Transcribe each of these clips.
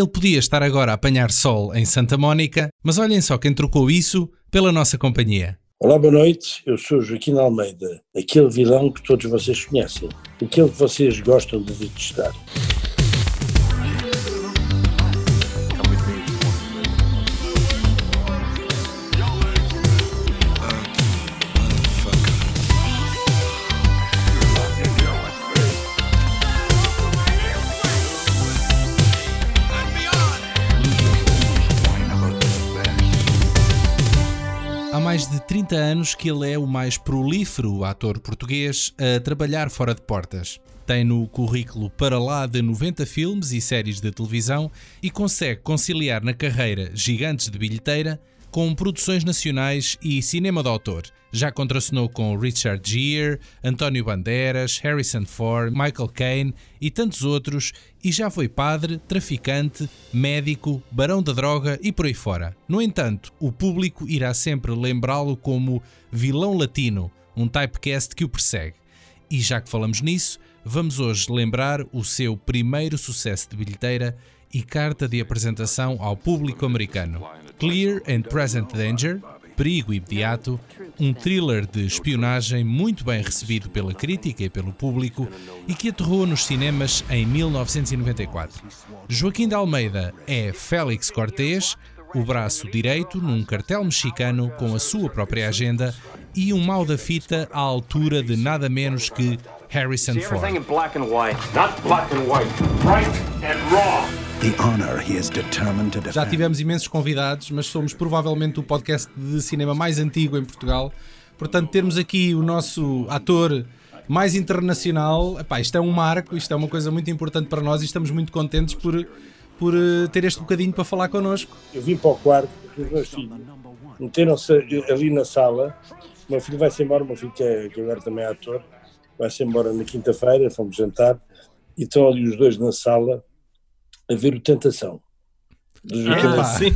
Ele podia estar agora a apanhar sol em Santa Mónica, mas olhem só quem trocou isso pela nossa companhia. Olá, boa noite. Eu sou Joaquim Almeida, aquele vilão que todos vocês conhecem, aquele que vocês gostam de detestar. 30 anos que ele é o mais prolífero ator português a trabalhar fora de portas. Tem no currículo para lá de 90 filmes e séries de televisão e consegue conciliar na carreira gigantes de bilheteira com produções nacionais e cinema de autor. Já contracenou com Richard Gere, António Banderas, Harrison Ford, Michael Caine e tantos outros, e já foi padre, traficante, médico, barão da droga e por aí fora. No entanto, o público irá sempre lembrá-lo como vilão latino, um typecast que o persegue. E já que falamos nisso, vamos hoje lembrar o seu primeiro sucesso de bilheteira e carta de apresentação ao público americano. Clear and Present Danger, Perigo Imediato, um thriller de espionagem muito bem recebido pela crítica e pelo público e que aterrou nos cinemas em 1994. Joaquim de Almeida é Félix Cortés, o braço direito num cartel mexicano com a sua própria agenda e um mal da fita à altura de nada menos que Harrison Ford. Já tivemos imensos convidados, mas somos provavelmente o podcast de cinema mais antigo em Portugal. Portanto, termos aqui o nosso ator mais internacional, epá, isto é um marco, isto é uma coisa muito importante para nós e estamos muito contentes por, por eh, ter este bocadinho para falar connosco. Eu vim para o quarto com os meus filhos, meteram-se ali na sala. O meu filho vai-se embora, o meu filho que, é, que agora também é ator, vai-se embora na quinta-feira, fomos jantar, e estão ali os dois na sala a ver o Tentação. Ah, sim.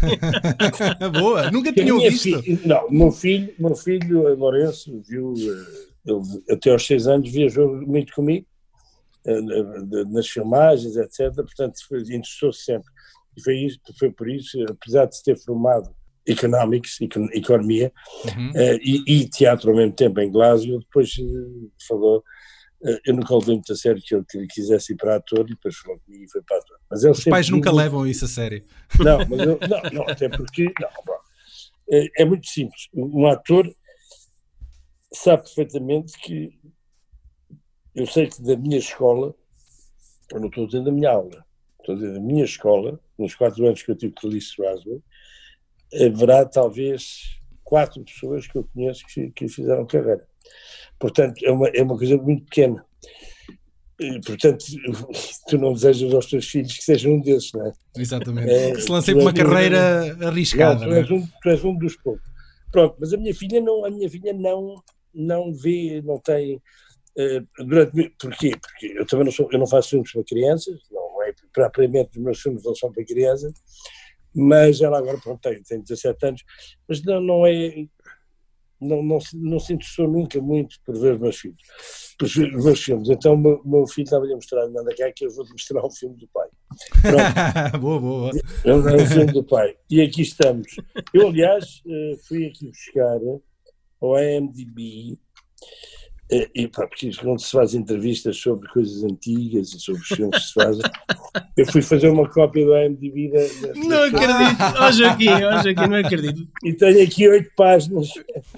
Boa, nunca tinham visto. Filha, não, meu filho, meu filho Lourenço viu, eh, ele até aos seis anos viajou muito comigo eh, nas filmagens, etc. Portanto, interessou-se sempre. E foi, isso, foi por isso, apesar de se ter formado economics, economia, uhum. uh, e, e, teatro ao mesmo tempo em Glasgow, depois uh, falou eh, eu nunca levei muito a sério que ele quisesse ir para ator e depois falou comigo e foi para ator. Mas Os pais nunca muito... levam isso a sério. Não, mas eu, não, não, até porque não, é, é, muito simples. Um ator sabe perfeitamente que eu sei que da minha escola, eu não estou dizendo da minha aula, estou dizendo da minha escola, nos quatro anos que eu tive com Alice Strasbourg, haverá talvez quatro pessoas que eu conheço que, que fizeram carreira. Portanto, é uma, é uma coisa muito pequena. Portanto, tu não desejas aos teus filhos que sejam um desses, não é? Exatamente. É, que se lancem por uma carreira um, arriscada. Não, tu, és um, tu és um dos poucos. Pronto, mas a minha filha não, a minha filha não, não vê, não tem. Uh, durante, porquê? Porque eu também não, sou, eu não faço filmes para crianças, não é propriamente os meus filmes não são para crianças, mas ela agora pronto, tem, tem 17 anos, mas não, não é não, não, não se interessou nunca muito por ver os meus filhos, os meus filmes. Então o meu, meu filho estava-lhe a mostrar, anda cá que eu vou-te mostrar o filme do pai. boa, boa. É o filme do pai. E aqui estamos. Eu, aliás, eh, fui aqui buscar ao IMDb e, pá, porque quando se faz entrevistas sobre coisas antigas e sobre os filmes que se fazem, eu fui fazer uma cópia do IMDb da, da Não acredito, ó oh, Joaquim, oh, Joaquim, não acredito. E tenho aqui oito páginas.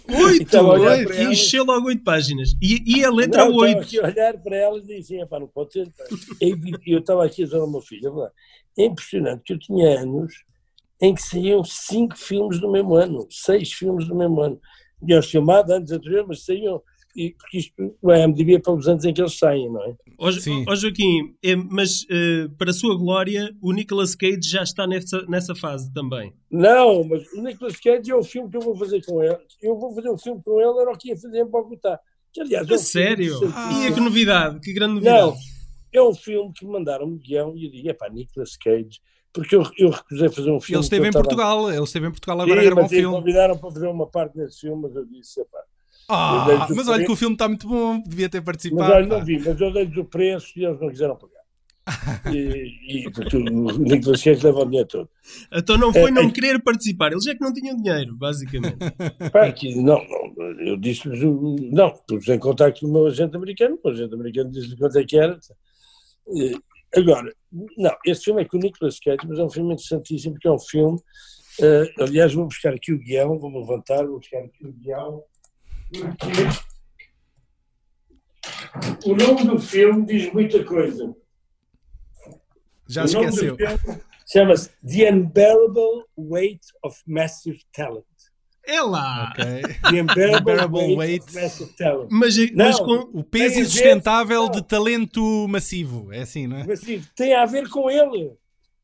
Oito? Encheu logo oito páginas. E, e a letra não, oito. aqui a olhar para elas e dizia, pá, não pode ser. Eu estava aqui a dizer ao meu filho, é impressionante que eu tinha anos em que saíam cinco filmes do mesmo ano, seis filmes do mesmo ano. Tinham filmado anos anteriores, mas saíam e, porque isto, o IMDb é para os anos em que eles saem, não é? Ó, ó Joaquim, é, mas uh, para a sua glória, o Nicolas Cage já está nessa, nessa fase também. Não, mas o Nicolas Cage é o filme que eu vou fazer com ele. Eu vou fazer um filme com ele, era o que ia fazer em Bogotá. Que, aliás, é um sério? Ah, e que novidade, que grande novidade. Não, é um filme que me mandaram um guião e eu digo, é pá, Nicolas Cage porque eu, eu recusei fazer um filme. Ele esteve em Portugal, ele esteve em Portugal agora Sim, a gravar um filme. convidaram para fazer uma parte nesse filme, mas eu disse, pá, ah, mas olha que o filme está muito bom, devia ter participado. Mas olha, não vi, mas eu dei-lhes o preço e eles não quiseram pagar. e, e porque o Nicolas Cage leva o dinheiro todo. Então não foi É, não é- querer participar, eles é que não tinham dinheiro, basicamente. Pá, que não, não, eu disse não, pus em contacto com o meu agente americano, o agente americano disse-lhe quanto é que era. Agora, não, este filme é com o Nicolas Cage, mas é um filme interessantíssimo, porque é um filme, eh, aliás, vou buscar aqui o guião, vou levantar, vou buscar aqui o guião, o nome do filme diz muita coisa. Já o esqueceu. chama-se The Unbearable Weight of Massive Talent. É lá! Ok. The Unbearable, Unbearable Weight, Weight. of Massive Talent. Mas, Não, mas com. O peso insustentável de talento massivo. É assim, não é? Mas assim, tem a ver com ele.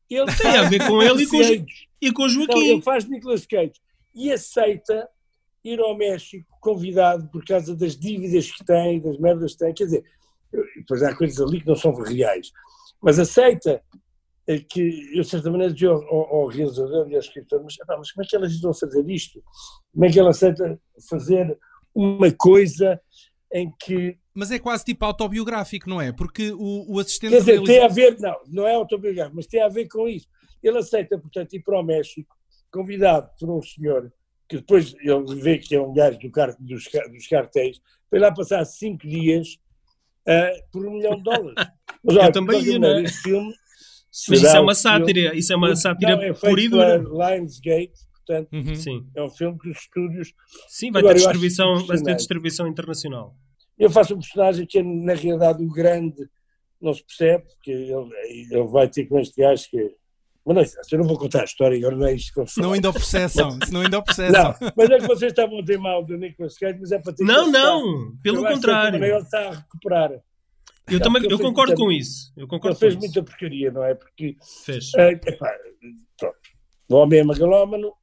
Ele Tem a ver com ele e com, e com o Joaquim. ele faz Nicolas Cage e aceita ir ao México convidado por causa das dívidas que tem, das merdas que tem. Quer dizer, depois há coisas ali que não são reais, mas aceita eh, que eu, de certa maneira, dizia ao, ao, ao realizador e ao escritor: mas, mas como é que elas estão a fazer isto? Como é que ele aceita fazer uma coisa em que Mas é quase tipo autobiográfico, não é? Porque o, o assistente Quer dizer, realiza- tem a ver, não, não é autobiográfico, mas tem a ver com isso. Ele aceita, portanto, ir para o México, convidado por um senhor, que depois ele vê que é um gajo do car dos, dos cartéis, foi lá passar cinco dias ah, por um milhão de dólares. Mas, olha, também de qualquer ia, não é? filme Mas isso é uma filme- sátira, isso é uma sátira Não, é feito pela Lionsgate, portanto, Uhum. É um filme que os estúdios sim vai, ter eu distribuição, vai ter distribuição internacional. Eu faço um personagem que é, na realidade, o grande, não se percebe, porque ele, ele vai ter com este gajo que. Mas não, é isso, eu não vou contar a história, agora não é isto que eu não ainda o processam. Não ainda o processam. Não, mas é que vocês estavam a ter mal do Nicolas Cage, mas é para ter Não, não, pelo Eu acho que de certa contrário. maneira Ele está a recuperar. Eu também ele eu fez concordo muita- com isso. Eu Ele concordo fez com isso. muita porcaria, não é? Porque, Fez. ah, epá, pronto, o homem é magalómano,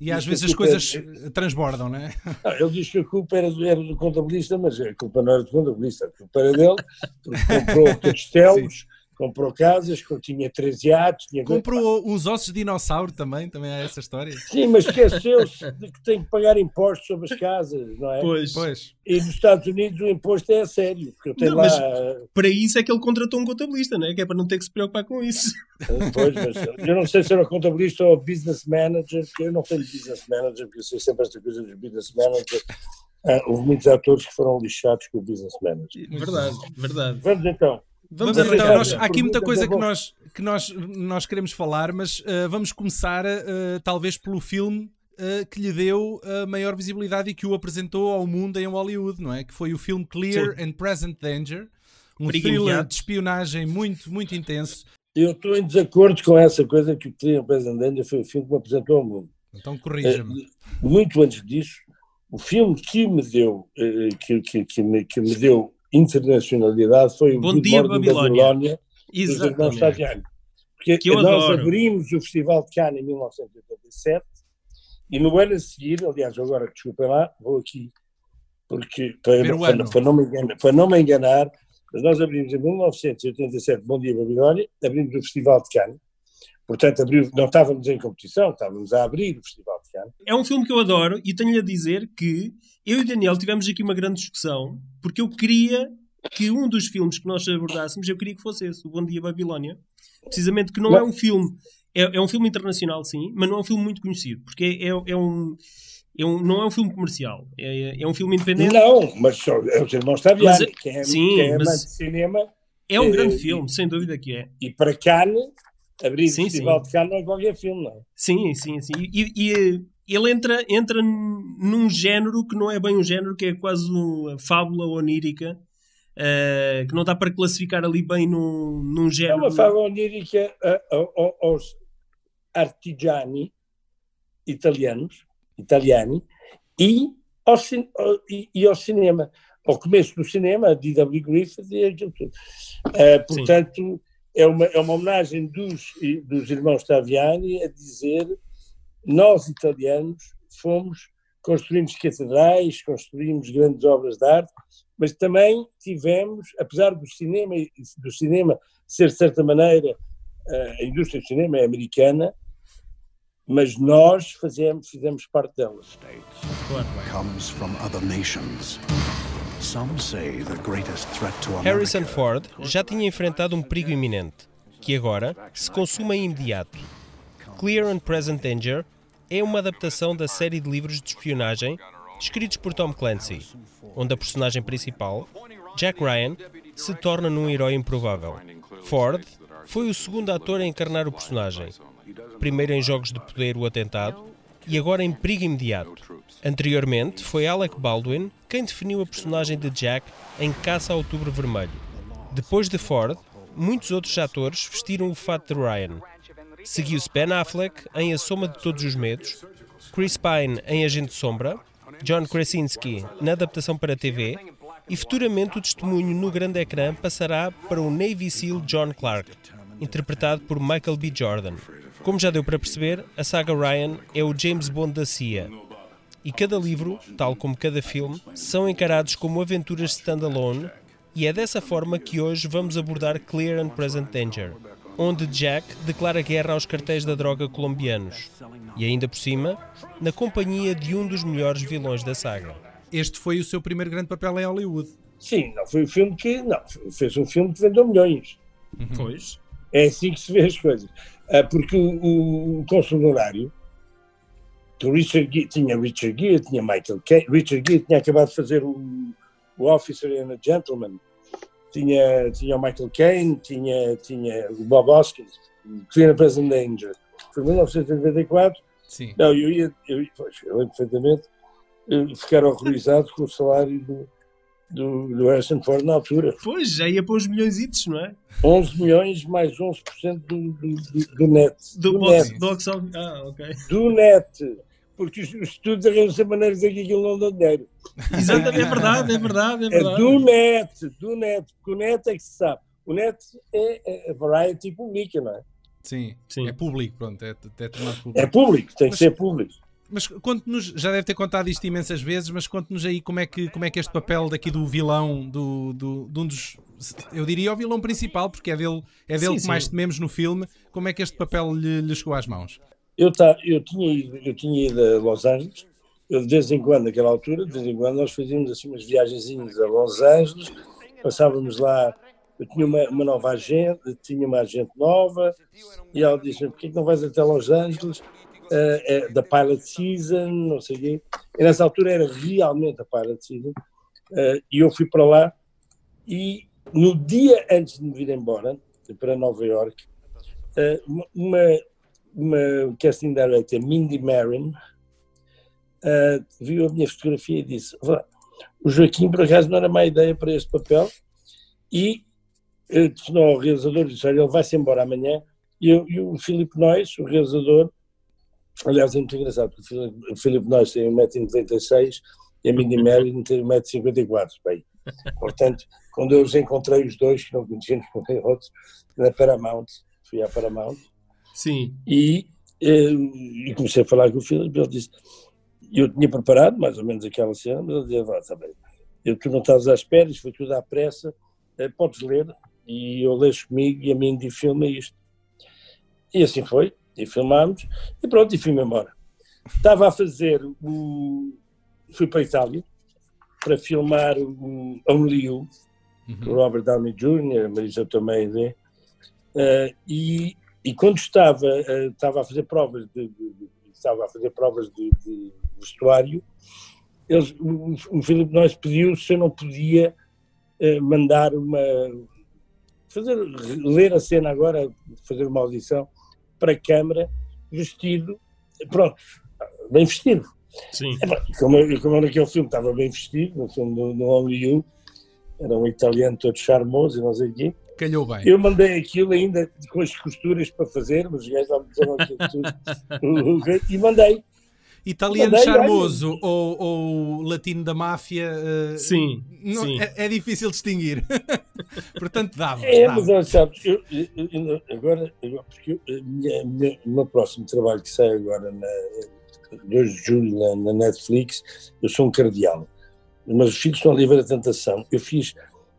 E às vezes é as culpa- coisas transbordam, não é? Não, ele diz que a culpa era do, era do contabilista, mas a culpa não era do contabilista, a culpa era dele, porque comprou castelos, comprou casas, tinha 13 iates, tinha... Comprou uns ossos de dinossauro também, também há essa história. Sim, mas esqueceu-se de que tem que pagar impostos sobre as casas, não é? Pois. Pois. E nos Estados Unidos o imposto é a sério, porque eu tenho Não, lá... mas- Para isso é que ele contratou um contabilista, não é? Que é para não ter que se preocupar com isso. Pois, mas eu não sei se era contabilista ou business manager, porque eu não tenho business manager, porque eu sei sempre esta coisa dos business manager. Ah, houve muitos atores que foram lixados com o business manager. Verdade, verdade. Vamos então. Vamos, Vamos então, nós- há aqui muita coisa é que nós, que nós, nós queremos falar, mas ah, vamos começar ah, talvez pelo filme ah, que lhe deu a maior visibilidade e que o apresentou ao mundo em Hollywood, não é? Que foi o filme Clear and Present Danger, um Perigo thriller de espionagem muito, muito intenso. Eu estou em desacordo com essa coisa que o Clean President foi o filme que me apresentou ao mundo. Então corrija-me. Muito antes disso, o filme que me deu, que, que, que, me, que me deu internacionalidade foi o Bom Good Dia, Morning Babilónia. Babilónia, dos irmãos. Staviani. Porque Que nós adoro. abrimos o Festival de Cannes em 1987 e no ano a seguir, aliás, agora desculpem lá, vou aqui, porque para, para, para não me enganar, para não me enganar, mas nós abrimos em 1987, Bom Dia Babilónia, abrimos o Festival de Cannes, portanto, abriu, não estávamos em competição, estávamos a abrir o Festival de Cannes. É um filme que eu adoro e tenho-lhe a dizer que eu e o Daniel tivemos aqui uma grande discussão porque eu queria que um dos filmes que nós abordássemos, eu queria que fosse esse, o Bom Dia Babilónia. Precisamente que não é um filme, é, é um filme internacional sim, mas não é um filme muito conhecido, porque é, é, é um, é um- não é um filme comercial, é, é um filme independente. Não, mas só, é os irmãos Staviani, Mas é- sim, quem é mas- amante de cinema, É um Eh, grande e- filme, sem dúvida que é. e para Cannes, abrir Sim, o Festival sim. de Cannes é qualquer filme, não é? Sim, sim, sim. E, e ele entra, entra num género que não é bem um género, que é quase uma fábula onírica, eh, que não dá para classificar ali bem num, num É género. uma fábula onírica a- aos artigiani italianos, italiani, e ao, e, e ao cinema. Ao começo do cinema, a D.W. Griffith e aquilo tudo. Eh, portanto, é uma, é uma homenagem dos, dos irmãos Taviani a dizer nós, italianos, fomos, construímos catedrais, construímos grandes obras de arte, mas também tivemos, apesar do cinema, do cinema ser, de certa maneira, eh, a indústria do cinema é americana, mas nós fazemos, fizemos parte dela. Claro. comes from other nations. Harrison Ford já tinha enfrentado um perigo iminente, que agora se consuma em imediato. Clear and Present Danger é uma adaptação da série de livros de espionagem escritos por Tom Clancy, onde a personagem principal, Jack Ryan, se torna num herói improvável. Ford foi o segundo ator a encarnar o personagem, primeiro em Jogos de Poder o Atentado e agora em Perigo Imediato. Anteriormente, foi Alec Baldwin quem definiu a personagem de Jack em Caça ao Outubro Vermelho. Depois de Ford, muitos outros atores vestiram o fato de Ryan. Seguiu-se Ben Affleck em A Soma de Todos os Medos, Chris Pine em Agente Sombra, John Krasinski na adaptação para TV e futuramente o testemunho no grande ecrã passará para o Navy SEAL John Clark, interpretado por Michael B. Jordan. Como já deu para perceber, a saga Ryan é o James Bond da CIA. E cada livro, tal como cada filme, são encarados como aventuras standalone, e é dessa forma que hoje vamos abordar Clear and Present Danger, onde Jack declara guerra aos cartéis da droga colombianos, e ainda por cima, na companhia de um dos melhores vilões da saga. Este foi o seu primeiro grande papel em Hollywood. Sim, não foi um filme que. Não, fez um filme que vendeu milhões. Uhum. Pois. É assim que se vê as coisas. Ah, porque o, o consulário, que Richard Gere, tinha Richard Gere, tinha Michael Caine, Richard Gere tinha acabado de fazer o, o Officer and a Gentleman, tinha, tinha o Michael Caine, tinha, tinha o Bob Hoskins, Clear Present Danger. Foi em 1994. Sim. Não, eu ia, eu, pois, eu lembro perfeitamente, ficar horrorizado com o salário do, do, do Harrison Ford na altura. Pois, já ia para os milhões, não é? 11 milhões mais 11% do, do, do, do net. Do, do box, net. box. Ah, ok. Do net. Porque os, os estudos arranjam maneira de dizer que aquilo não dá dinheiro. Exatamente, é verdade, é verdade, é É verdade. do net, do net. Porque o net é que se sabe. O net é, é a variety pública, não é? Sim, Sim. é público, pronto, é, é tornado público. É público, tem que Mas- ser público. Mas conte-nos, já deve ter contado isto imensas vezes, mas conte-nos aí como é, que, como é que este papel daqui do vilão, do, do, de um dos. Eu diria o vilão principal, porque é dele, é dele Sim, que sim. mais tememos no filme, como é que este papel lhe, lhe chegou às mãos? Eu, tá, eu, tinha ido, eu tinha ido a Los Angeles, eu de vez em quando, naquela altura, de vez em quando, nós fazíamos assim umas viagenzinhas a Los Angeles, passávamos lá, eu tinha uma, uma nova agente, tinha uma agente nova, e ela disse-me, porquê que não vais até Los Angeles, eh, é da Pilot Season, não sei o quê, e nessa altura era realmente a Pilot Season, eh, e eu fui para lá, e no dia antes de me vir embora, para Nova York, eh, uma- uma casting director, Mindy Marin, uh, viu a minha fotografia e disse: "Vá, O Joaquim, por acaso, não era má ideia para este papel. E uh, telefonou ao realizador disse: Olha, ele vai-se embora amanhã. E, eu, e o Filipe Nois, o realizador, aliás, é muito engraçado, porque o Filipe- Nois tem 1,96m e a Mindy Marin tem 1,54m. Bem, portanto, quando eu os encontrei os dois, que não conhecíamos com nem outros, na Paramount, fui à Paramount Sim. e, eh, e comecei a falar com o Filipe. Ele disse: Eu tinha preparado mais ou menos aquela cena, mas ele dizia: Vá, está bem, eu, tu não estás à espera, isto foi tudo à pressa, eh, podes ler. E eu leio comigo e a mim de filma isto. E assim foi, e filmámos, e pronto, e fui-me embora. Estava a fazer o. Fui para a Itália para filmar o Only You, do Robert Downey Jr., Marisa Tomei, uh, e, e quando estava, uh, estava a fazer provas de, de- de- estava a fazer provas de, de vestuário, eles, o, o Filipe Nois pediu se eu não podia uh, mandar uma fazer ler a cena agora, fazer uma audição para a câmara, vestido, pronto, bem vestido. Sim. É, como, eu naquele filme estava bem vestido, no filme do, do Only You, era um italiano todo charmoso e não sei o quê. Calhou bem. Eu mandei aquilo ainda com as costuras para fazer, mas os gajos disseram aquilo tudo. e mandei. Italiano Mandei, charmoso ou, ou latino da máfia, eh, Sim. não- sim. É, é difícil distinguir. Portanto, dava. É, dava. mas olha, sabes, eu, eu- eu- agora, porque eu- minha- a minha- o meu próximo trabalho que sai agora, na, 2 de julho, na, na Netflix, eu sou um cardeal. Mas os filhos estão a livre da tentação. Eu fiz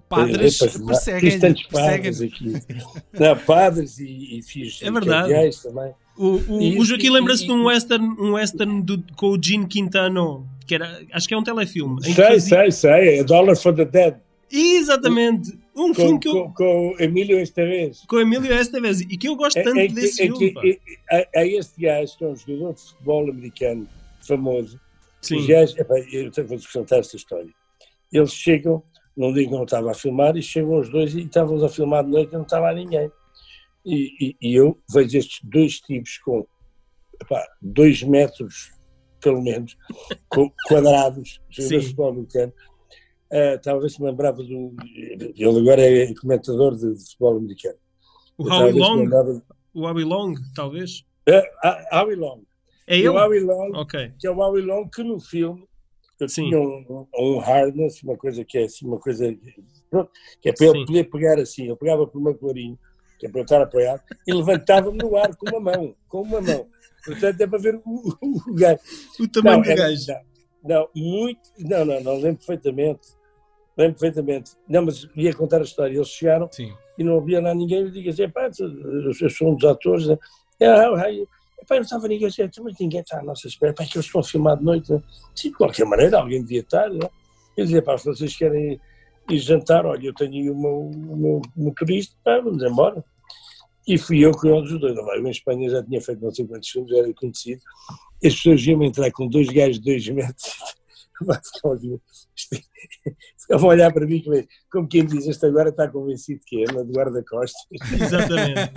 Padres Eh, para- Fiz perseguem tantos padres perseguem aqui. Não, padres e, e fiz É verdade. cardeais também. O, o, E- o Joaquim lembra-se de um western, um western do- com o Gene Quintano que era, acho que é um telefilme. Sei, fazia- sei, sei. É Dollar for the Dead. Exatamente! Um Com, filme que eu, com, com Emílio Estevez. com Emílio Estevez e que eu gosto É, tanto é que- desse é filme. que- é- é- é este gajo que é um jogador de futebol americano famoso. Sim. Epá, eu vos contar esta história. Eles chegam, não digo que não estava a filmar, e chegam os dois e estavam a filmar de noite e não estava lá ninguém. E, e- e eu vejo estes dois tipos com epá, dois metros, pelo menos, quadrados, futebol americano. Ah, talvez se me lembrava do. Ele agora é comentador de, de futebol americano. O Howie talvez Long, lembrava- o Howie Long, talvez. Ah, Howie Long. É ele? o Howie Long Ok. que é o Howie Long, que no filme Sim. tinha um, um harness, uma coisa que é assim, uma coisa pronto, que é para ele Sim. poder pegar assim, eu pegava por uma clarinho, que é para eu estar apoiado, e levantava-me no ar com uma mão, com uma mão. Portanto, é para ver o, o, o gajo. O tamanho Não, do é- gajo. Não, não, muito, não, não, não, lembro perfeitamente. Lembro perfeitamente. Não, mas ia contar a história. Eles chegaram Sim. e não havia lá ninguém. Eu digo assim, pá, eu sou um dos atores. né? É, ah, ah, Epá, não estava ninguém, eu disse, mas ninguém está à nossa espera, pá, que eles estão a filmar de noite. né? Sim, de qualquer maneira, alguém devia estar. Né? Eu dizia, pá, se vocês querem ir jantar, olha, eu tenho aí o meu, o meu motorista, pá, vamos embora. E fui eu que os dois. Não, vai, Eu em Espanha já tinha feito não sei quantos filmes, já era conhecido. As pessoas iam entrar com dois gajos de dois metros. Ficavam a olhar para mim como, como quem diz, este agora está convencido que é, na de guarda-costas. Exatamente.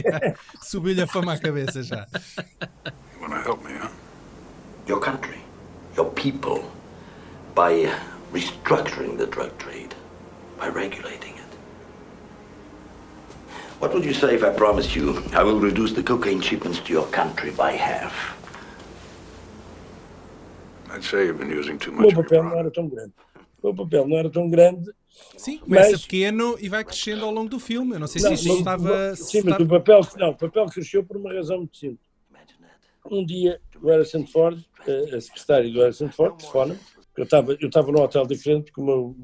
Subiu-lhe a fama à cabeça já. You want to help me, huh? your country, your people, by restructuring the drug trade, by regulating it. What would you say if I promised you I will reduce the cocaine shipments to your country by half? I'd say you've been using too O much your papel não era tão grande. O papel não era tão grande. Sim, começa Mas- pequeno e vai crescendo ao longo do filme. Eu não sei Não, se isto mas- estava. Sim, mas estava- o papel, não, o papel cresceu por uma razão muito simples. Um dia, o Harrison Ford, a a secretária do Harrison Ford, telefona eu estava eu estava num hotel diferente, porque o meu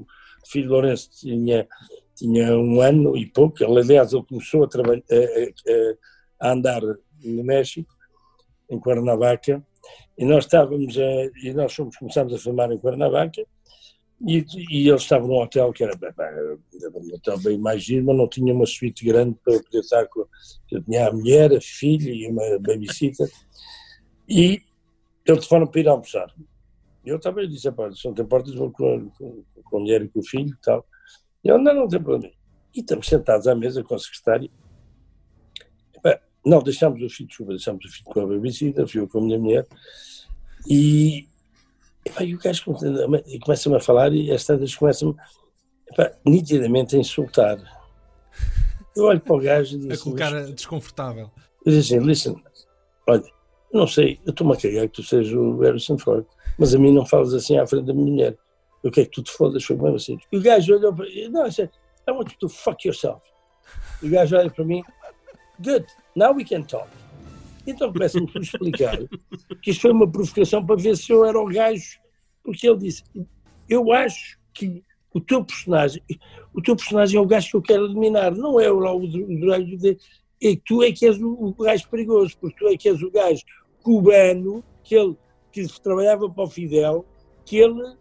filho Lourenço tinha, tinha um ano e pouco, ele, aliás, ele começou a, a, a- a andar no México, em Cuernavaca, e nós estávamos, a, e nós fomos, começámos a filmar em Cuernavaca, e, e eles estavam num hotel que era, era um hotel bem mais giro, mas não tinha uma suíte grande para poder estar com. Eu tinha a mulher, a filha e uma babysitter. E ele telefona para ir almoçar. Eu também disse: se não tem portas, vou com, com, com a mulher e com o filho e tal. E ele: não, não tem problema. E estamos sentados à mesa com a secretária. Epá, não, deixámos o filho, desculpa, deixámos o filho com a babysitter, fui eu com a minha mulher. E, epá, e o gajo come- começa-me a falar e as tantas começam-me epá, nitidamente a insultar. Eu olho para o gajo e a disse: colocar desconfortável. eu disse assim, listen, olha, eu não sei, eu estou-me a cagar que tu sejas o Harrison Ford, mas a mim não falas assim à frente da minha mulher. Eu quero que tu te fodas, foi mesmo assim. E o gajo olhou para mim, não, I I want you to fuck yourself. E o gajo olha para mim, good, now we can talk. Então começa-me a explicar que isto foi uma provocação para ver se eu era o gajo, porque ele disse, eu acho que o teu personagem, o teu personagem é o gajo que eu quero eliminar, não é o lá o drag de que tu é que és o, o gajo perigoso, porque tu é que és o gajo cubano que ele que trabalhava para o Fidel, que ele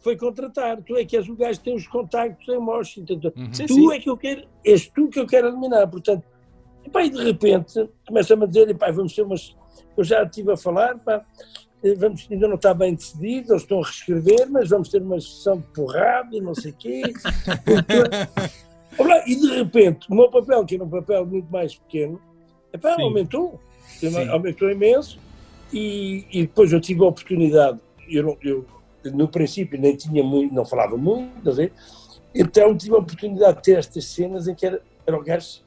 foi contratar. Tu é que és o gajo que tem os contactos em Washington. Tu, Uhum. Sim, tu sim. é que eu quero, és tu que eu quero eliminar. Portanto, epá, e de repente começa-me a dizer, epá, vamos ter umas. Eu já estive a falar, pá, eh, vamos, ainda não está bem decidido, eles estão a reescrever, mas vamos ter uma sessão de porrada e não sei o quê. E de repente, o meu papel, que era um papel muito mais pequeno, epá, Sim. aumentou. Sim. Aumentou imenso. E, e depois eu tive a oportunidade, eu, não- eu no princípio nem tinha muito, não falava muito, a ver? então tive a oportunidade de ter estas cenas em que era, era o gajo,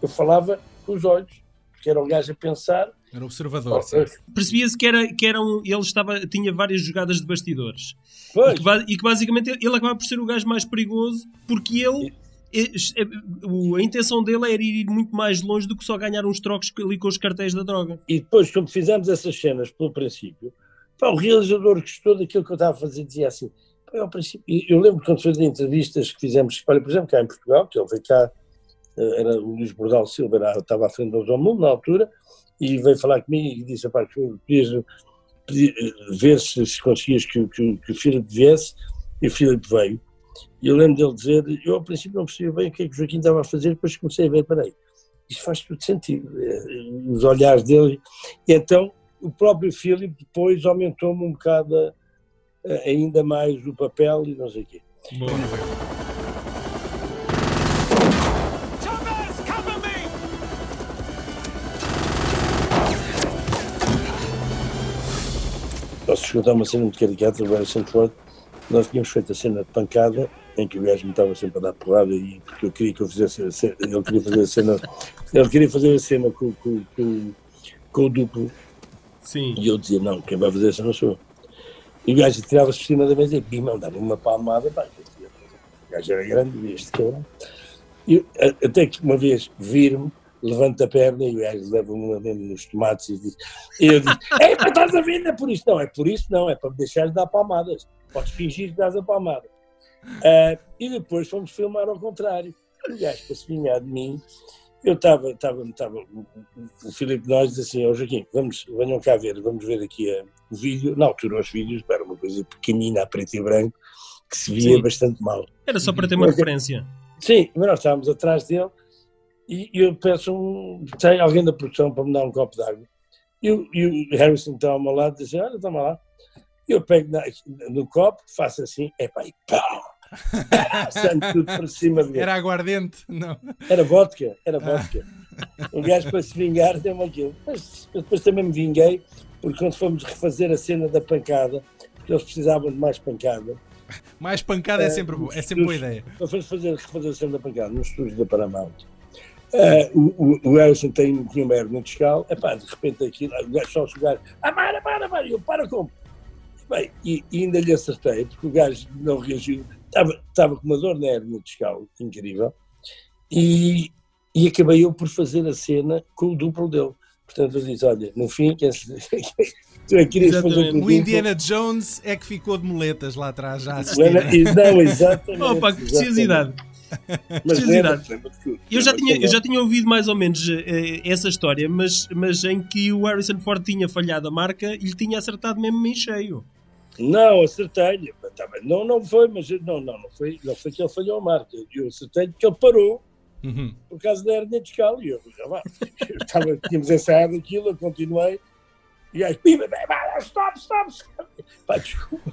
eu falava com os olhos, porque era o gajo a pensar. Era observador, sim. Percebia-se que, era, que era um, ele estava, tinha várias jogadas de bastidores. E Pois, que, ba- e que basicamente ele, ele acaba por ser o gajo mais perigoso porque ele. é- é- o- a intenção dele era ir muito mais longe do que só ganhar uns trocos ali com os cartéis da droga. E depois, quando fizemos essas cenas pelo princípio, pá, o realizador gostou daquilo que eu estava a fazer, dizia assim, pá, ao princípio, e eu lembro quando fazia entrevistas que fizemos, olha, por exemplo, cá em Portugal, que ele veio cá, eh, era o Luís Bordal Silva, era, estava à frente do Mundo na altura, e veio falar comigo e disse, pá, podias, eh, ver se, se conseguias que, que, que o Philip viesse, e o Philip veio. E eu lembro dele dizer, eu ao princípio não percebia bem o que é que o Joaquim estava a fazer, depois comecei a ver, peraí, isto faz tudo sentido, eh, os olhares dele. E então o próprio Philip depois aumentou-me um bocado ainda mais o papel e não sei o quê. Bom. Posso contar uma cena muito caricata do Harrison Ford. Nós tínhamos feito a cena de pancada, em que o gajo me estava sempre a dar porrada, e porque eu queria que eu fizesse a cena, ele queria fazer a cena, ele queria fazer a cena com, com, com, com o duplo, Sim. e eu dizia, não, quem vai fazer a cena sou eu. E o gajo tirava-se por cima da mesa e bim, dava uma palmada, pá, o gajo era grande, e este cara. E até que uma vez vir-me, levanta a perna e o gajo leva-me uma mesmo nos tomates e diz, e eu digo, é, mas estás a ver, não é por isso, não, é por isso não, é para me deixar de dar palmadas, podes fingir que dás a palmada. Ah, e depois fomos filmar ao contrário. O gajo, para se vingar de mim, eu estava, estava, estava, o- Filipe Nós disse assim, ó Joaquim, vamos, venham cá ver, vamos ver aqui a- o vídeo, na altura os vídeos, era uma coisa pequenina, a preto e branco, que se via Sim. bastante mal. Era só para ter uma Ok. referência. Sim, mas nós estávamos atrás dele e eu peço um. Tem alguém da produção para me dar um copo de água. E, o- Harrison está ao meu lado e diz: Olha, toma lá. Eu pego na- no copo, faço assim, epá, e pá! Santo tudo para cima dele. Era aguardente? Não. Era vodka, era vodka. O gajo para se vingar deu-me aquilo. Mas depois também me vinguei, porque quando fomos refazer a cena da pancada, porque eles precisavam de mais pancada, Mais pancada é sempre, bo- é sempre boa ideia. Fomos fazer, refazer a cena da pancada nos estúdios da Paramount. Eh, o, o, o Harrison tem, tinha uma hernia discal, epá, de repente aquilo, o gajo só o gajo, amara, amara, amara, e eu, para como? Bem, e, e ainda lhe acertei, porque o gajo não reagiu, estava, estava com uma dor na hernia discal, incrível, e, e acabei eu por fazer a cena com o duplo dele. Portanto, eu disse, olha, no fim, quem se- tu é que querias fazer o O duplo, Indiana Jones é que ficou de muletas lá atrás já a. Não, exatamente. Opa, que preciosidade. Mas Preciosidade. que- Eu já, tinha, eu já tinha ouvido mais ou menos eh, essa história, mas, mas em que o Harrison Ford tinha falhado a marca e lhe tinha acertado mesmo em cheio. Não, acertei-lhe. Tá bem. Não, não foi, mas não, não, não foi, não foi que ele falhou a marca. Eu acertei-lhe que ele parou Uhum. por causa da hernia discal. E eu, já vá, estava, tínhamos ensaiado aquilo, eu continuei. E aí, pima, stop, stop, stop. Pá, desculpa.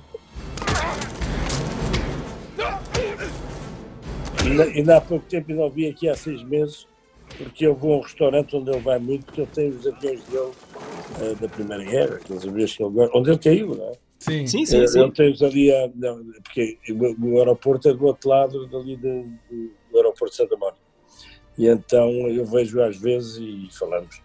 Ainda, ainda há pouco tempo, ainda ouvi aqui há seis meses, porque eu vou a um restaurante onde ele vai muito, porque ele tem os aviões dele eh, da Primeira Guerra, aqueles aviões que ele gosta, onde ele caiu, não é? Sim. Sim, sim, sim. Ele tem ali, a, não, porque o, aeroporto é do outro lado dali do, do, aeroporto de Santa Mónica. E então eu vejo às vezes e falamos.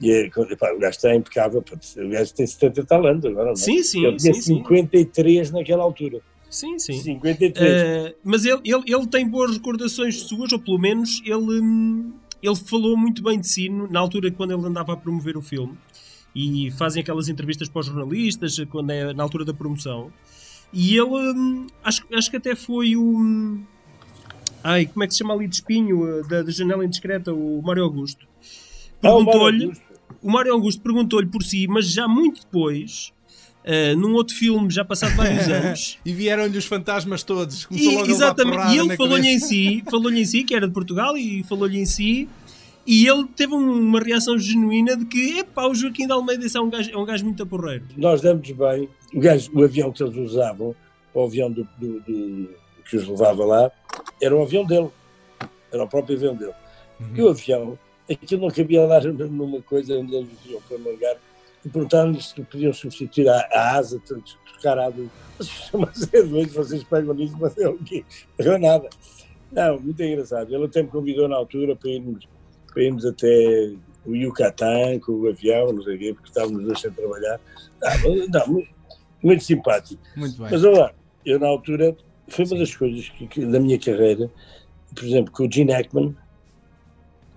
E é, o gajo está impecável, o gajo tem 70 e tal anos agora, não é? Sim, sim, Ele tinha sim, sim. 53 naquela altura. Sim, sim. 53. Eh, mas ele, ele, ele tem boas recordações suas, ou pelo menos ele, hum, ele falou muito bem de si no- na altura quando ele andava a promover o filme. E fazem aquelas entrevistas para os jornalistas, quando é na altura da promoção. E ele, hum, acho, acho que até foi o. hum, Ai, como é que se chama ali de espinho, eh, da, da janela indiscreta, o Mário Augusto. Ah, o Mário Perguntou-lhe Augusto. o Mário Augusto perguntou-lhe por si, mas já muito depois, eh, num outro filme, já passado vários anos. E vieram-lhe os fantasmas todos. Começou e, exatamente, e ele falou-lhe em si, falou-lhe em si, que era de Portugal, e falou-lhe em si, e ele teve um- uma reação genuína de que, epá, o Joaquim de Almeida é um gajo, é um gajo muito aporreiro. Nós demos bem. O, gajo, o avião que eles usavam, o avião do, do- do- que os levava lá, era o avião dele. Era o próprio avião dele. Uhum. E o avião, aquilo não cabia lá numa coisa onde eles iam para mangar. E perguntaram-lhes se podiam substituir a, a asa, tro- trocar a asa. Mas é doido, vocês pegam nisso, mas é o quê? Não é nada. Não, muito engraçado. Ele até me convidou na altura para irmos, para até o Yucatán com o avião, não sei o quê, porque estávamos os dois sem trabalhar. Não, não, muito, muito simpático. Muito bem. Mas olha lá, eu na altura, foi uma das coisas que, que, da minha carreira, por exemplo, com o Gene Hackman,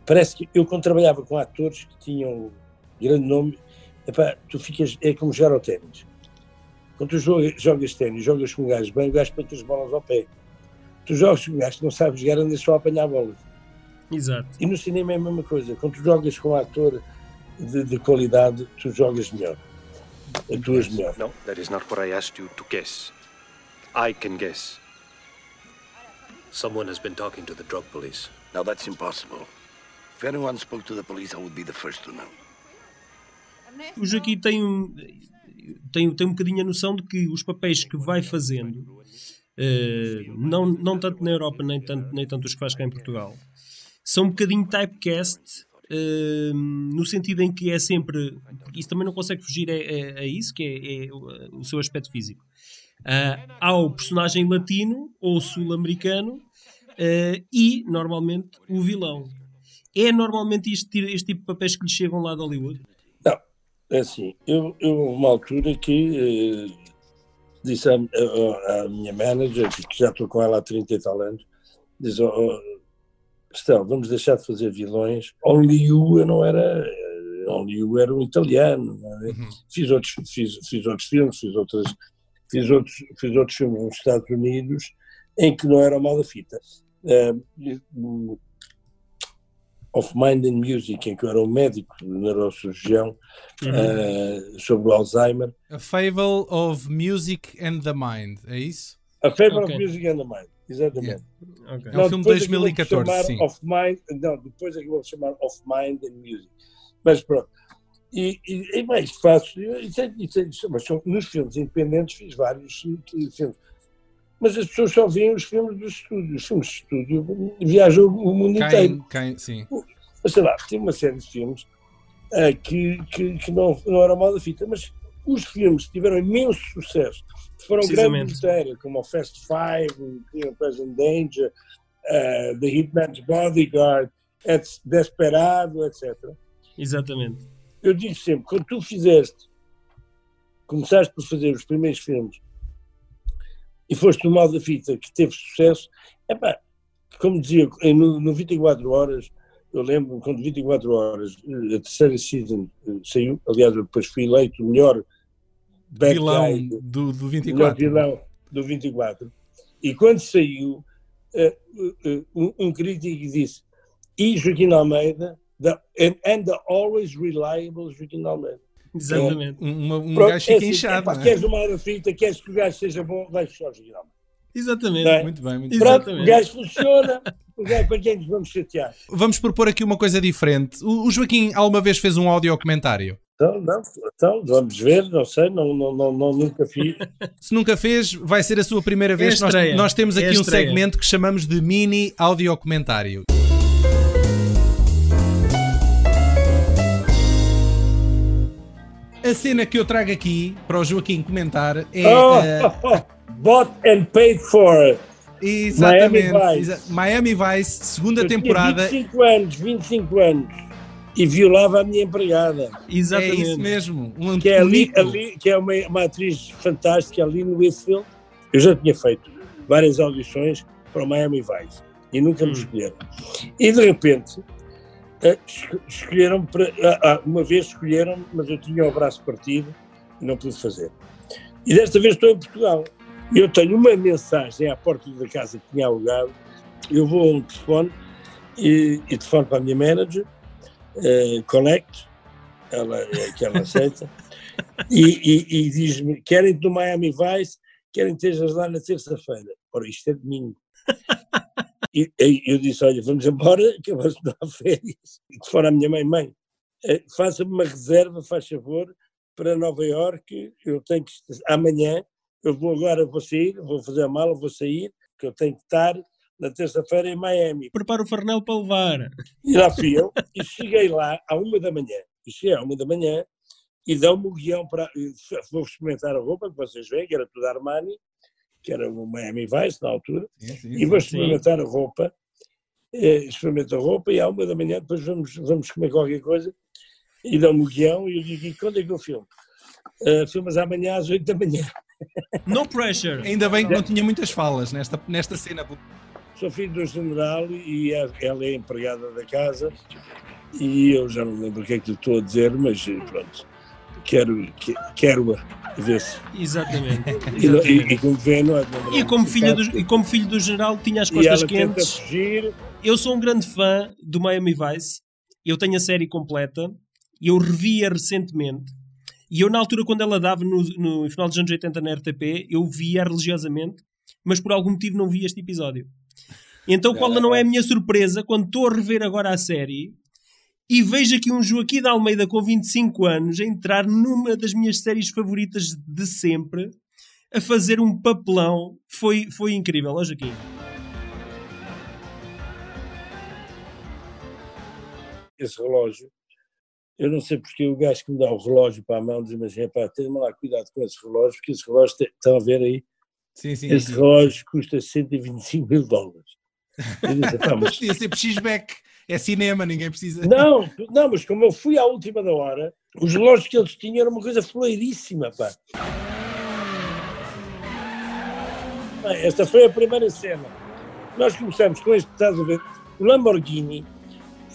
parece que eu quando trabalhava com atores que tinham grande nome, epá, tu ficas, é como jogar ao ténis. Quando tu jogas, jogas ténis, jogas com um gajo bem, o gajo põe as bolas ao pé. Tu jogas com um gajo que não sabe jogar, andas só a apanhar bolas. Exato. E no cinema é a mesma coisa. Quando tu jogas com um ator de, de qualidade, tu jogas melhor. as duas melhores. No, that is not what I asked you to guess. I can guess. Someone has been talking to the drug police. Now that's impossible. If anyone spoke to the police, I would be the first to know. O Joaquim tem um, tem, tem um bocadinho a noção de que os papéis que vai fazendo, eh, não, não tanto na Europa, nem tanto, nem tanto os que faz cá em Portugal, são um bocadinho typecast, eh, no sentido em que é sempre. Isso também não consegue fugir a, a- a isso, que é, é o, seu aspecto físico. Ah, há o personagem latino ou sul-americano eh, e, normalmente, o vilão. É normalmente este, este tipo de papéis que lhe chegam lá de Hollywood? Não, é assim, eu, eu uma altura que eh, disse à, minha manager, que já estou com ela há 30 e tal anos, diz, oh, vamos deixar de fazer vilões. Only You eu não era, eh, Only You era um italiano, é? fiz, outros, fiz, fiz outros filmes, fiz, outras, fiz, outros, fiz outros filmes nos Estados Unidos em que não era mal da fita. O- of Mind and Music, em que eu era um médico neurocirurgião eh, sobre o Alzheimer. A Fable of Music and the Mind, é isso? A Fable Ok. of Music and the Mind, exatamente. Ok. É um filme de depois é que eu vou 2014, chamar sim. Of Mind, não, depois é que eu vou chamar Of Mind and Music. Mas pronto. E, e, e mais fácil, e tem- e tem- mas são- nos filmes independentes fiz vários eh, filmes. Mas as pessoas só veem os filmes do estúdio. Os filmes de estúdio viajam o mundo inteiro. Caem, caem, sim. Mas sei lá, tem uma série de filmes ah, que, que, que não, não eram mal da fita, mas os filmes tiveram imenso sucesso, foram grande Precisamente. bilheteira, como o Fast Five, o Present Danger, ah, The Hitman's Bodyguard, Desperado, etc. Exatamente. Eu digo sempre, quando tu fizeste, começaste por fazer os primeiros filmes e foste o mal da fita que teve sucesso, epá, como dizia, no, no 24 Horas, eu lembro quando 24 Horas, eh, a terceira season eh, saiu, aliás, eu depois fui eleito o melhor Vilão do, do melhor 24. vilão do 24. E quando saiu, eh, eh, um, um crítico disse, e Joaquim Almeida, the, and, and the always reliable Joaquim Almeida. Exatamente. Um, uma- um Pronto, gajo fica é assim, inchado. não é? Queres uma hora fita, queres que o gajo seja bom, vais só Joaquim Almeida. Exatamente. É? Muito bem, muito bem. Pronto, Exatamente. o gajo funciona, o gajo para quem nos vamos chatear. Vamos propor aqui uma coisa diferente. O, o Joaquim alguma vez fez um audiocomentário? Então, não, então, vamos ver, não sei, não, não, não, não nunca fiz. Se nunca fez, vai ser a sua primeira vez. Nós, estreia. nós temos É aqui um estreia. segmento que chamamos de mini audiocomentário. A cena que eu trago aqui para o Joaquim comentar é. Oh, eh, oh, oh, bought and paid for. exatamente. Miami Vice. Miami Vice, segunda temporada. 25 anos, 25 anos. E violava a minha empregada. É Exatamente. isso mesmo. Um, que é, ali, ali- que é uma, uma atriz fantástica ali no Westfield. Eu já tinha feito várias audições para o Miami Vice e nunca me escolheram. E de repente eh, esco- escolheram para, ah, ah, uma vez escolheram, mas eu tinha o braço partido e não pude fazer. E desta vez estou em Portugal. E eu tenho uma mensagem à porta da casa que tinha alugado. Eu vou a um telefone e, e telefono para a minha manager, eh, connect, ela é que ela aceita, e, e- e diz-me: querem no Miami Vice, querem que estejas lá na terça-feira. Ora, isto é domingo. E, eu disse: olha, vamos embora, que eu vou estudar férias. E de fora a minha mãe: mãe, eh, faça-me uma reserva, faz favor, para Nova Iorque. Eu tenho que. Amanhã, eu vou agora, vou sair, vou fazer a mala, vou sair, que eu tenho que estar na terça-feira em Miami. Prepara o farnel para levar. E lá fui eu, e cheguei lá à uma da manhã. E cheguei à uma da manhã e dão-me o guião para. Vou experimentar a roupa, que vocês veem, que era tudo Armani, que era o Miami Vice na altura, e vou experimentar a roupa. eh, Experimento a roupa e à uma da manhã depois vamos, vamos comer qualquer coisa e dão-me o guião e eu digo: e quando é que eu filmo? Uh, filmas amanhã às oito da manhã. No pressure. Ainda bem que não tinha muitas falas nesta, nesta cena. Sou filho do general e a- ela é empregada da casa e eu já não lembro o que é que lhe estou a dizer, mas eh, pronto, quero, que- quero-a ver se. Exatamente. E, não- e, Exatamente. e como vê, não é E como, filha do, e como filho do general, tinha as costas quentes. Eu sou um grande fã do Miami Vice. Eu tenho a série completa. Eu revi-a recentemente. E eu, na altura, quando ela dava no, no final dos anos 80 na RTP, eu via religiosamente, mas por algum motivo não vi este episódio. Então, qual não é a minha surpresa quando estou a rever agora a série e vejo aqui um Joaquim de Almeida com 25 anos a entrar numa das minhas séries favoritas de sempre, a fazer um papelão. Foi, foi incrível, ó Joaquim. Esse relógio, eu não sei porque o gajo que me dá o relógio para a mão diz, mas é pá, tenha lá cuidado com esse relógio, porque esse relógio, tem- estão a ver aí, Sim, sim. esse sim. relógio custa 125 mil dólares. Eu disse, "Pá, mas Podia ser X-Back. É cinema, ninguém precisa. Não, não, mas como eu fui à última da hora, os relógios que eles tinham eram uma coisa floreiríssima, pá. Esta foi a primeira cena. Nós começamos com este, estás a ver, o Lamborghini,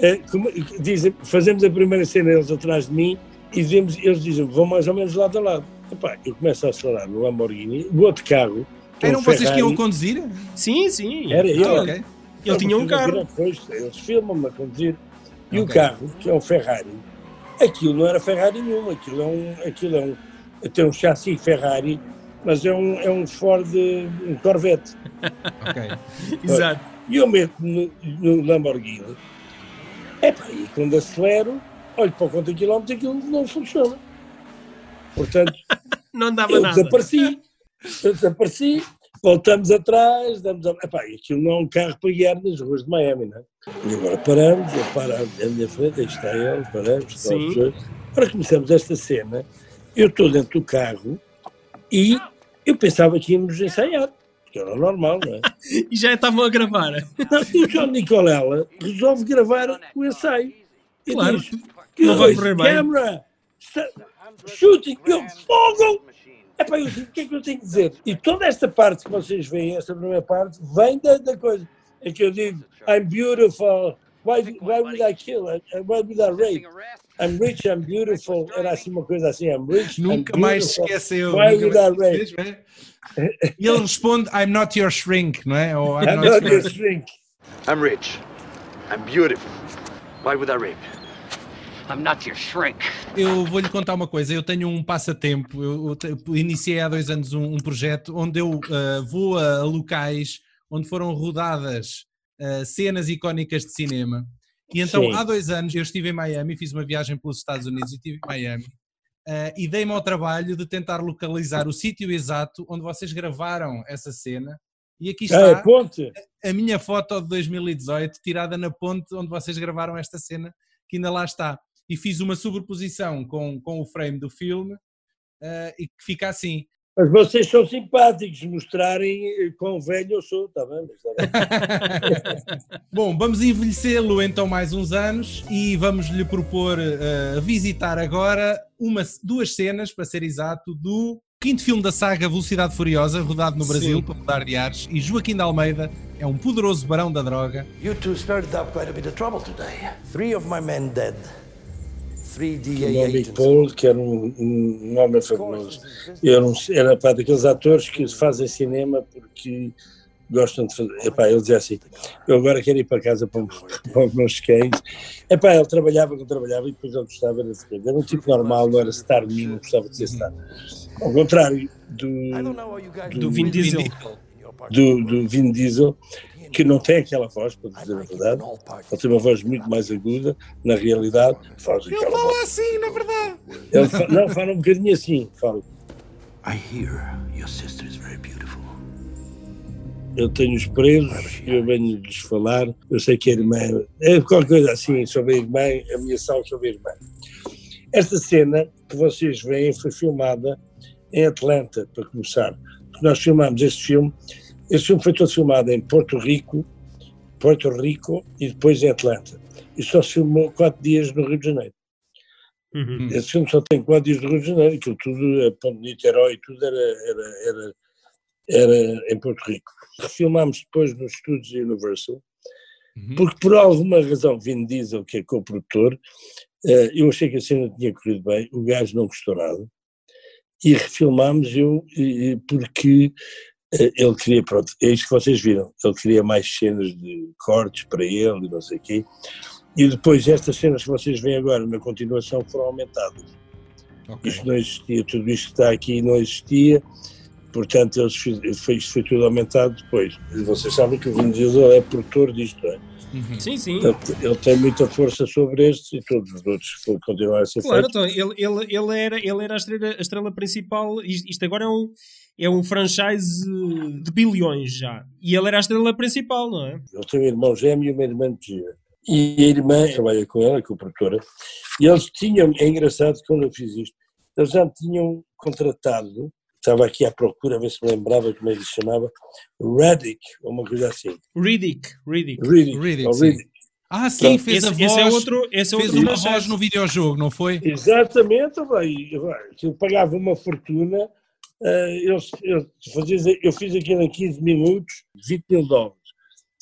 eh, como- dizem, fazemos a primeira cena eles atrás de mim e dizemos, eles dizem, vão mais ou menos lado a lado. Epá, eu começo a acelerar no Lamborghini, o outro carro, é um Eram vocês que iam conduzir? Sim, sim. Era eu. Ah, ok. Ele tinha um carro. Depois, eles filmam-me a conduzir. E o Ok. carro, que é um Ferrari, aquilo não era Ferrari nenhum, aquilo é um. Aquilo é um tem um chassi Ferrari, mas é um, é um Ford, um Corvette. Ok. Exato. E eu meto-me no, no Lamborghini. Epá, e quando acelero, olho para o conta quilómetro aquilo não funciona. Portanto, Não dava eu nada. desapareci. Eu desapareci, voltamos atrás, damos a... Epá, aquilo não é um carro para guiar nas ruas de Miami, não é? E agora paramos, eu paro à minha frente, aí está ele, paramos, está. Agora começamos esta cena, eu estou dentro do carro e eu pensava que íamos ensaiar, que era normal, não é? E já estavam a gravar. Não, e o John Nicolella resolve gravar o ensaio. E Claro. diz, Não vai "Guys, correr bem." Camera, shooting, eu fogo! Epá, eu digo, o que é que eu tenho que dizer? E toda esta parte que vocês veem, esta primeira parte, vem da, da coisa. É que eu digo, I'm beautiful, why, why would I kill? Why would I rape? I'm rich, I'm beautiful. Era assim uma coisa assim, I'm rich, Nunca I'm mais se beautiful. esqueceu. Why would I rape? E ele responde: I'm not your shrink, não é? Ou I'm I'm not not your... your shrink. I'm rich. I'm beautiful. Why would I rape? I'm not your shrink. Eu vou-lhe contar uma coisa. Eu tenho um passatempo. Eu, eu iniciei há dois anos um, um projeto onde eu ah, vou a, a locais onde foram rodadas ah, cenas icónicas de cinema. E então, Sim. há dois anos, eu estive em Miami, fiz uma viagem pelos Estados Unidos e estive em Miami. ah, e dei-me ao trabalho de tentar localizar o sítio exato onde vocês gravaram essa cena. E aqui Ah, é está ponte. a minha foto de 2018 tirada na ponte onde vocês gravaram esta cena, que ainda lá está. E fiz uma sobreposição com, com o frame do filme eh, e que fica assim. Mas vocês são simpáticos, mostrarem eh, quão velho eu sou, está bem? Bem. Bom, vamos envelhecê-lo então mais uns anos e vamos lhe propor eh, visitar agora uma, duas cenas, para ser exato, do quinto filme da saga Velocidade Furiosa, rodado no Brasil, Sim. para mudar de ares, e Joaquim de Almeida é um poderoso barão da droga. You two started up quite a bit of trouble today. Three of my men dead. O nome agents. Paul, que era um, um homem fabuloso. Era, um, era pá, daqueles atores que fazem cinema porque gostam de fazer. Epá, ele dizia assim: Eu agora quero ir para casa para, para os meus cães. Epá, ele trabalhava, que trabalhava e depois ele gostava de coisa. Era um tipo normal, não era star não gostava de ser star. Ao contrário do, guys Do Vin Diesel. do, do Vin Diesel, que não tem aquela voz, para dizer a verdade. Ele tem uma voz muito mais aguda, na realidade, faz aquela voz. Fala assim, na verdade. Ele fa- não, fala um bocadinho assim, fala. I hear your sister is very beautiful. Eu tenho os presos, eu venho-lhes falar, eu sei que a irmã, é qualquer coisa assim sobre a irmã, a minha salva sobre a irmã. Esta cena que vocês veem foi filmada em Atlanta, para começar. Nós filmámos este filme, este filme foi todo filmado em Porto Rico, Porto Rico e depois em Atlanta. E só se filmou quatro dias no Rio de Janeiro. Uhum. Esse filme só tem quatro dias no Rio de Janeiro, aquilo tudo, a Ponte de Niterói, tudo era, era, era, era em Porto Rico. Refilmámos depois nos estúdios Universal, Uhum. porque por alguma razão Vin Diesel, que é co-produtor, eh, eu achei que a cena tinha corrido bem, o gajo não gostou nada, e refilmámos eu, porque ele queria, pronto, é isto que vocês viram, ele queria mais cenas de cortes para ele e não sei o quê, e depois estas cenas que vocês veem agora na continuação foram aumentadas. Ok. Isto não existia, tudo isto que está aqui não existia, portanto eles fiz, foi, isto foi tudo aumentado depois. E vocês sabem que o Vin Diesel é produtor disto, não é? Uhum. Sim, sim. Portanto, ele tem muita força sobre estes e todos os outros que continuam a ser Claro, feitos. então, ele, ele, ele era, ele era a, estrela, a estrela principal. Isto, isto agora é um, é um franchise de bilhões já. E ele era a estrela principal, não é? Ele tem um irmão gêmeo e uma irmã de gira. E a irmã trabalha com ela, com a produtora, e eles tinham, é engraçado quando eu fiz isto, eles já me tinham contratado, estava aqui à procura, a ver se me lembrava como é que se chamava, Radic, ou uma coisa assim. Riddick. Riddick. Riddick, Riddick, ou sim. Riddick. Ah, sim, Pronto. fez a Esse, voz. esse é outro, esse é Fez outro uma franchise. voz no videojogo, não foi? Exatamente, vai, vai, eu pagava uma fortuna, eh, eu, eu, fazia, eu fiz aquilo em 15 minutos, 20 mil dólares.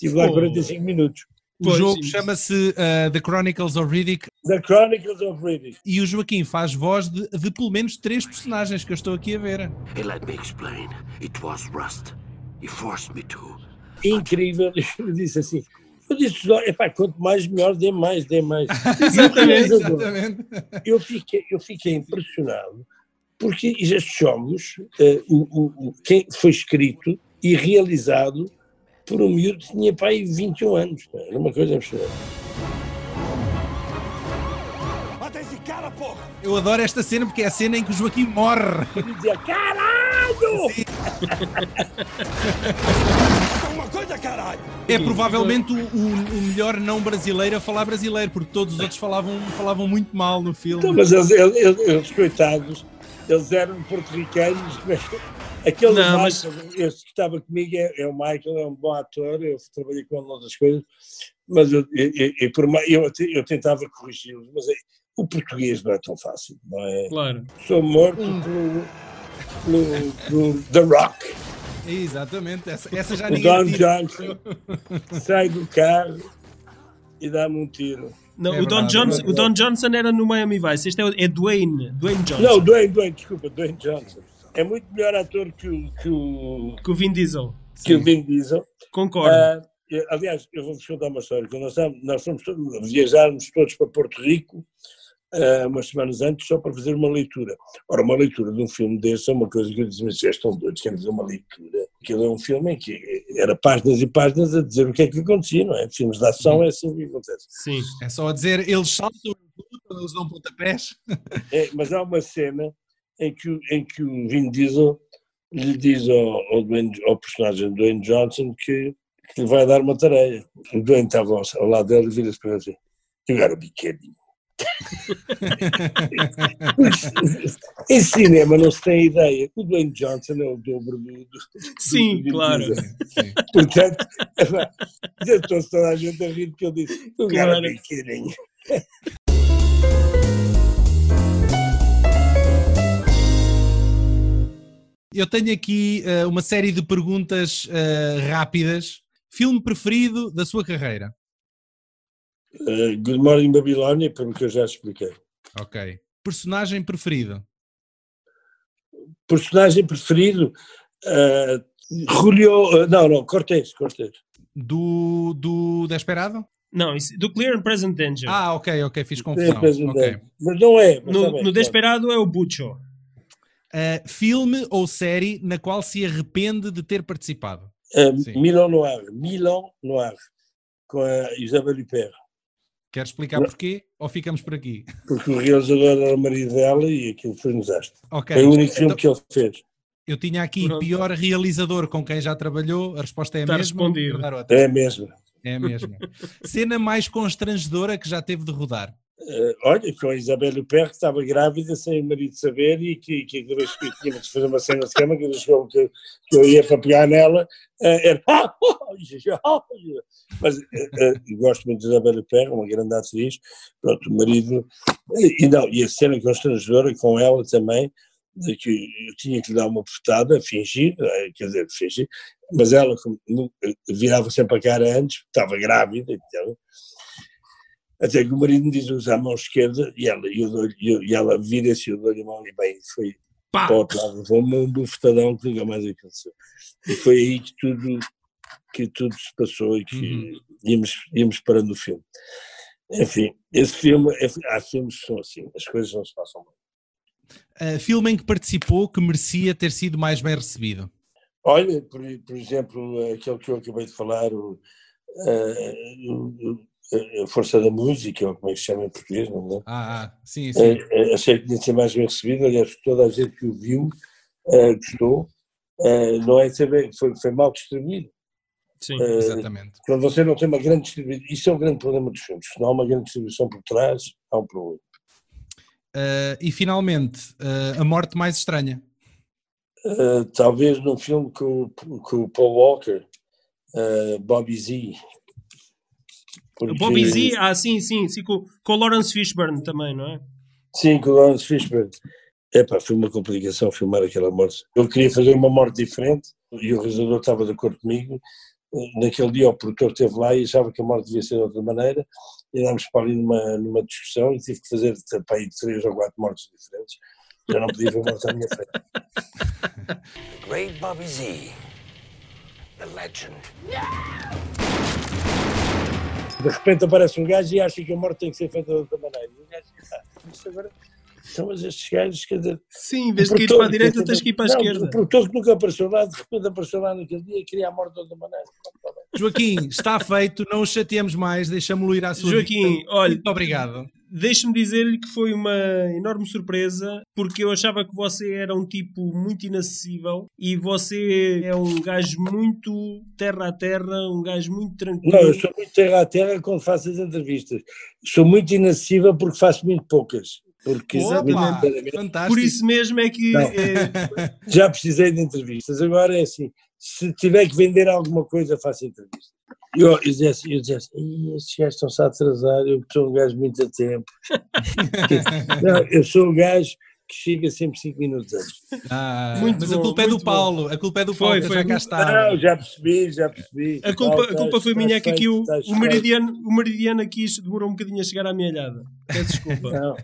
Estive lá Oh. 45 minutos. O Pois, jogo chama-se uh, The Chronicles of Riddick The Chronicles of Riddick. e o Joaquim faz voz de, de pelo menos três personagens que eu estou aqui a ver. Hey, let me explain. It was Rust. He forced me to. incrível. Eu disse assim, eu disse, "Não, epá, quanto mais melhor, dê mais, dê mais. Exatamente, Exatamente. Eu fiquei, eu fiquei impressionado, porque estes jogos, eh, o, o- quem foi escrito e realizado por um miúdo que tinha pai 21 anos. pá, Era uma coisa impressionante. Eu adoro esta cena porque é a cena em que o Joaquim morre. Eu dizia, caralho! É provavelmente o, o- melhor não brasileiro a falar brasileiro, porque todos os outros falavam, falavam muito mal no filme. Então, mas eles, eles- eles, coitados, eles eram porto-ricanos. mas Aquele Não, Michael, mas- esse que estava comigo é, é o Michael, é um bom ator, eu trabalhei com ele noutras coisas, mas eu, eu, eu, por eu, eu tentava corrigi-los, mas é- o português não é tão fácil, não é? Claro. Sou morto pelo, pelo, pelo The Rock, Exatamente, essa, essa já o ninguém Don tira. Johnson, sai do carro e dá-me um tiro. Não, É o, Don verdade, Johnson, é o Don Johnson era no Miami Vice. Este é, o- é Dwayne. Dwayne Johnson. Não, Dwayne, Dwayne, desculpa, Dwayne Johnson. É muito melhor ator que o, que o, Com o Vin Diesel. que o Vin Diesel. Concordo. Ah, eu- aliás, eu vou-vos contar uma história. Quando nós, nós fomos todos, viajarmos todos para Porto Rico, ah, umas semanas antes, só para fazer uma leitura. Ora, uma leitura de um filme desse é uma coisa que eu disse, mas vocês estão doidos, querem fazer uma leitura. Aquilo é um filme em que era páginas e páginas a dizer o que é que acontecia, não é? Filmes de ação é assim que acontece. Sim. É só a dizer, eles saltam, lutam, eles dão pontapés. É, mas há uma cena em que, o- em que o Vin Diesel lhe diz ao, ao, Dwayne- ao personagem do Dwayne Johnson que, que lhe vai dar uma tarefa. O Dwayne estava ao, ao lado dele e vira-se para ele assim: You gotta be kidding. Em cinema não se tem ideia. O Dwayne Johnson é o dobro do. do Sim, do claro. Sim. Portanto, tentou-se toda a gente a rir porque ele disse: gotta Claro. be kidding. Eu tenho aqui eh, uma série de perguntas eh, rápidas. Filme preferido da sua carreira? Uh, Good Morning Babilónia, pelo que eu já expliquei. Ok. Personagem preferido? personagem preferido, uh, Julio, uh, não, não, Cortés, Cortés. Do, do Desperado? Não, isso- do Clear and Present Danger. Ah, ok, ok, fiz confusão. mas, não Ok. é. Mas não é. mas no está bem, no claro. Desperado é o Bucho. Eh, filme ou série na qual se arrepende de ter participado? Uh. Milan Noir, Milan Noir, com a Isabelle Huppert, Quer explicar porquê? Ou ficamos por aqui? porque o realizador era o marido dela e aquilo foi um desastre. Ok. Foi o único filme Então, que ele fez. eu tinha aqui Pronto. pior realizador com quem já trabalhou. A resposta é a Está mesma. respondido. É mesmo. É a mesma. Cena mais constrangedora que já teve de rodar. Uh, olha, com a Isabelle Huppert que estava grávida sem o marido saber e que, que vez que tínhamos de fazer uma cena de cama, cada vez que que, que eu ia para pegar nela, uh, era. "Ah, ah, ah", mas uh, gosto muito de Isabelle Huppert, uma grande atriz. Pronto, o marido. E, não, e a cena constrangedora com ela também, de que eu tinha que lhe dar uma portada, fingir, eh, quer dizer, fingir, mas ela virava sempre a cara antes, estava grávida, então, até que o marido me diz usa a mão esquerda e ela, eu e eu- e ela vira-se e eu dou-lhe a mão e bem, foi Pá! para o outro lado, levou-me um bufetadão que nunca mais aconteceu. E foi aí que tudo, que tudo se passou e que Uhum. íamos, íamos parando o filme. Enfim, esse filme, é- há filmes que são assim, as coisas não se passam bem. Uh, filme em que participou que merecia ter sido mais bem recebido? Olha, por, por exemplo, aquele que eu acabei de falar, o, uh, a Força da Música, ou como é que se chama em português, não é? Ah, ah sim, sim. Uh, achei que tinha de ser mais bem recebido, aliás, toda a gente que o viu gostou. não é saber, foi, foi mal distribuído. Sim, exatamente. Quando você não tem uma grande distribuição, isso é o grande problema dos filmes, se não há uma grande distribuição por trás, há um problema. e finalmente, a morte mais estranha. Uh, talvez num filme com, com o Paul Walker, uh, Bobby Z. Porque... Bobby Z, ah, sim, sim, sim com, com o Lawrence Fishburne também, não é? Sim, com o Lawrence Fishburne. Epá, foi uma complicação filmar aquela morte. Eu queria fazer uma morte diferente e o realizador estava de acordo comigo. Naquele dia o produtor esteve lá e achava que a morte devia ser de outra maneira. E andámos para ali numa, numa discussão e tive que fazer para aí três ou quatro mortes diferentes eu não podia ver morte à minha frente. The great Bobby Z, the legend. De repente aparece um gajo e acha que a morte tem que ser feita de outra maneira. E o gajo diz, ah, agora são mas estes gajos, quer dizer. Sim, em vez de que ir para a direita, tens que ir para a não, esquerda. O produtor que nunca apareceu lá, de repente apareceu lá naquele dia e queria a morte de outra maneira. Joaquim, está feito, não o chateamos mais, deixamos-lo ir à sua Joaquim, vida. olha. Muito obrigado. Deixe-me dizer-lhe que foi uma enorme surpresa, porque eu achava que você era um tipo muito inacessível e você é um gajo muito terra a terra, um gajo muito tranquilo. Não, eu sou muito terra a terra quando faço as entrevistas. Sou muito inacessível porque faço muito poucas. Porque Opa, Por isso mesmo é que. É... Já precisei de entrevistas. Agora é assim: se tiver que vender alguma coisa, faço entrevista. Eu, eu dizia assim, eu dizia assim estes gajos estão-se a atrasar, eu sou um gajo muito a tempo. Não, eu sou um gajo que chega sempre 5 minutos antes. Ah, muito mas bom, a culpa é do Paulo, bom. a culpa é do Paulo, foi, foi, já cá está. Não, já percebi, já percebi. A culpa, a culpa foi minha, é que aqui o, o, meridiano, o meridiano aqui demorou um bocadinho a chegar à mealhada. Peço desculpa. Não.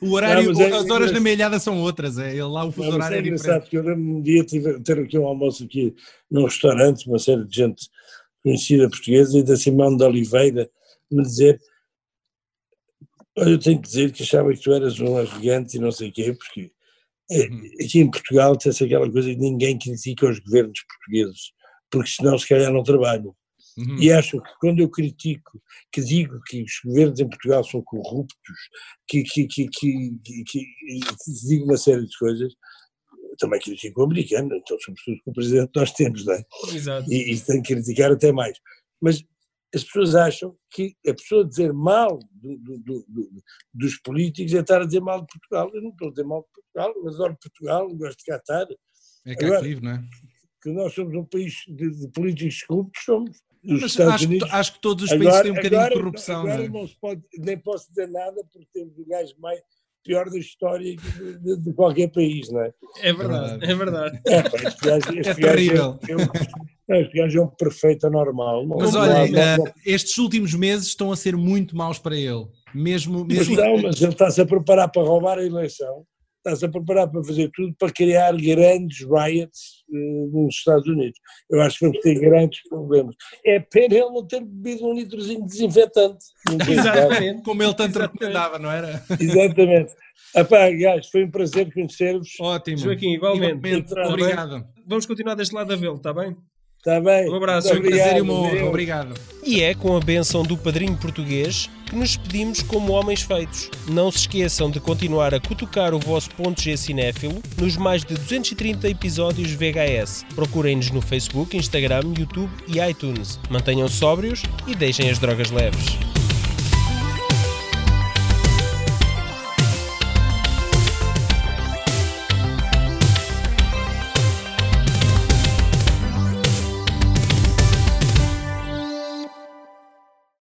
o horário, não, é, as horas na mealhada são outras, é, ele lá o fuso horário é, é engraçado, porque eu lembro um dia tive, ter aqui um almoço aqui num restaurante, uma série de gente conhecida portuguesa, e da Simão de Oliveira, me dizer eu tenho que dizer que achava que tu eras um arrogante e não sei o quê, porque eh, uhum. aqui em Portugal tem-se aquela coisa que ninguém critica os governos portugueses, porque senão se calhar não trabalham. Uhum. E acho que quando eu critico, que digo que os governos em Portugal são corruptos, que, que, que, que digo uma série de coisas, também critico o americano, então sobretudo com o presidente que nós temos, não é? Exato. E, e tenho que criticar até mais. Mas as pessoas acham que a pessoa dizer mal do, do, do, dos políticos é estar a dizer mal de Portugal. Eu não estou a dizer mal de Portugal, eu adoro Portugal, gosto de cá estar. É cá Agora, livre, não é? Que nós somos um país de, de políticos corruptos, somos. Os Mas Estados acho, Unidos, que, acho que todos os países agora, têm um bocadinho agora, de corrupção. Agora não, é? não se pode, nem posso dizer nada porque temos o gajo mais pior da história de, de, de, qualquer país, não é? É verdade, é verdade. É, pá, este gajo, este é terrível. É, é, este gajo é um perfeito anormal. Não, mas olha, não, uh, estes últimos meses estão a ser muito maus para ele. Mesmo, mesmo... Mas não, mas ele está-se a preparar para roubar a eleição está-se a preparar para fazer tudo para criar grandes riots uh, nos Estados Unidos. Eu acho que vamos ter grandes problemas. É pena ele não ter bebido um litrozinho de desinfetante. Exatamente, como ele tanto Exatamente. recomendava, não era? Exatamente. Guys, foi um prazer conhecer-vos. Ótimo. Joaquim, igualmente. igualmente. Obrigado. Vamos continuar deste lado a vê-lo, está bem? Está bem. Um abraço. Foi um prazer e uma honra. Obrigado. E é com a benção do padrinho português que nos despedimos como homens feitos. Não se esqueçam de continuar a cutucar o vosso ponto G cinéfilo nos mais de 230 episódios VHS. Procurem-nos no Facebook, Instagram, YouTube e iTunes. Mantenham-se sóbrios e deixem as drogas leves.